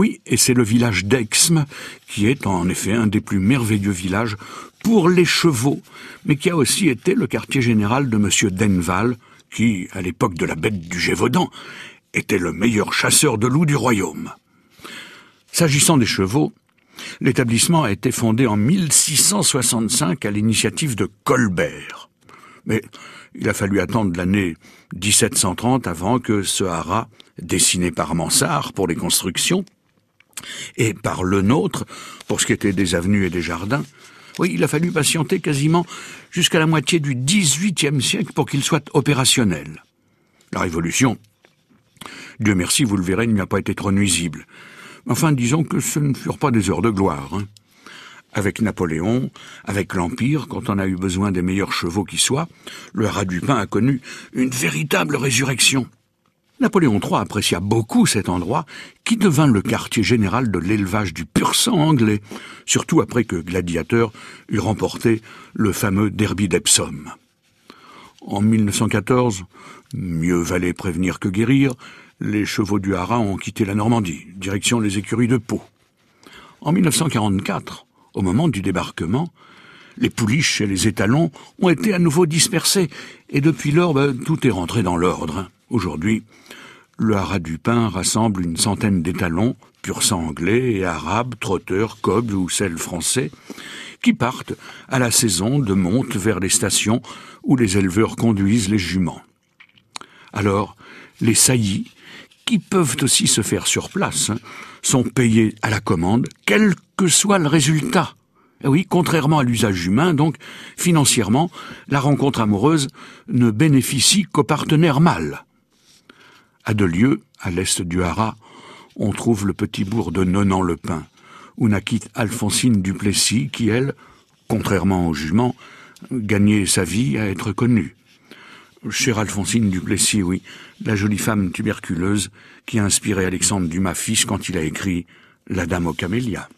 Oui, et c'est le village d'Exme, qui est en effet un des plus merveilleux villages pour les chevaux, mais qui a aussi été le quartier général de M. Denval, qui, à l'époque de la bête du Gévaudan, était le meilleur chasseur de loups du royaume. S'agissant des chevaux, l'établissement a été fondé en 1665 à l'initiative de Colbert. Mais il a fallu attendre l'année 1730 avant que ce haras, dessiné par Mansart pour les constructions, et par le nôtre pour ce qui était des avenues et des jardins, oui, il a fallu patienter quasiment jusqu'à la moitié du XVIIIe siècle pour qu'il soit opérationnel. La Révolution, Dieu merci, vous le verrez, n'y a pas été trop nuisible. Enfin, disons que ce ne furent pas des heures de gloire. Hein. Avec Napoléon, avec l'Empire, quand on a eu besoin des meilleurs chevaux qui soient, le haras du pain a connu une véritable résurrection. Napoléon III apprécia beaucoup cet endroit, qui devint le quartier général de l'élevage du pur sang anglais, surtout après que Gladiateur eut remporté le fameux Derby d'Epsom. En 1914, mieux valait prévenir que guérir, les chevaux du Haras ont quitté la Normandie, direction les écuries de Pau. En 1944, au moment du débarquement, les pouliches et les étalons ont été à nouveau dispersés, et depuis lors, ben, tout est rentré dans l'ordre. Aujourd'hui, le haras du pain rassemble une centaine d'étalons, pur sang anglais et arabes, trotteurs, cobs ou selles français, qui partent à la saison de monte vers les stations où les éleveurs conduisent les juments. Alors, les saillies, qui peuvent aussi se faire sur place, hein, sont payés à la commande, quel que soit le résultat. Et oui, contrairement à l'usage humain, donc, financièrement, la rencontre amoureuse ne bénéficie qu'aux partenaires mâles. À deux lieues, à l'est du Haras, on trouve le petit bourg de Nonan-le-Pin, où naquit Alphonsine Duplessis, qui, elle, contrairement au jugement, gagnait sa vie à être connue. Chère Alphonsine Duplessis, oui, la jolie femme tuberculeuse qui a inspiré Alexandre Dumas fils quand il a écrit La Dame aux camélias.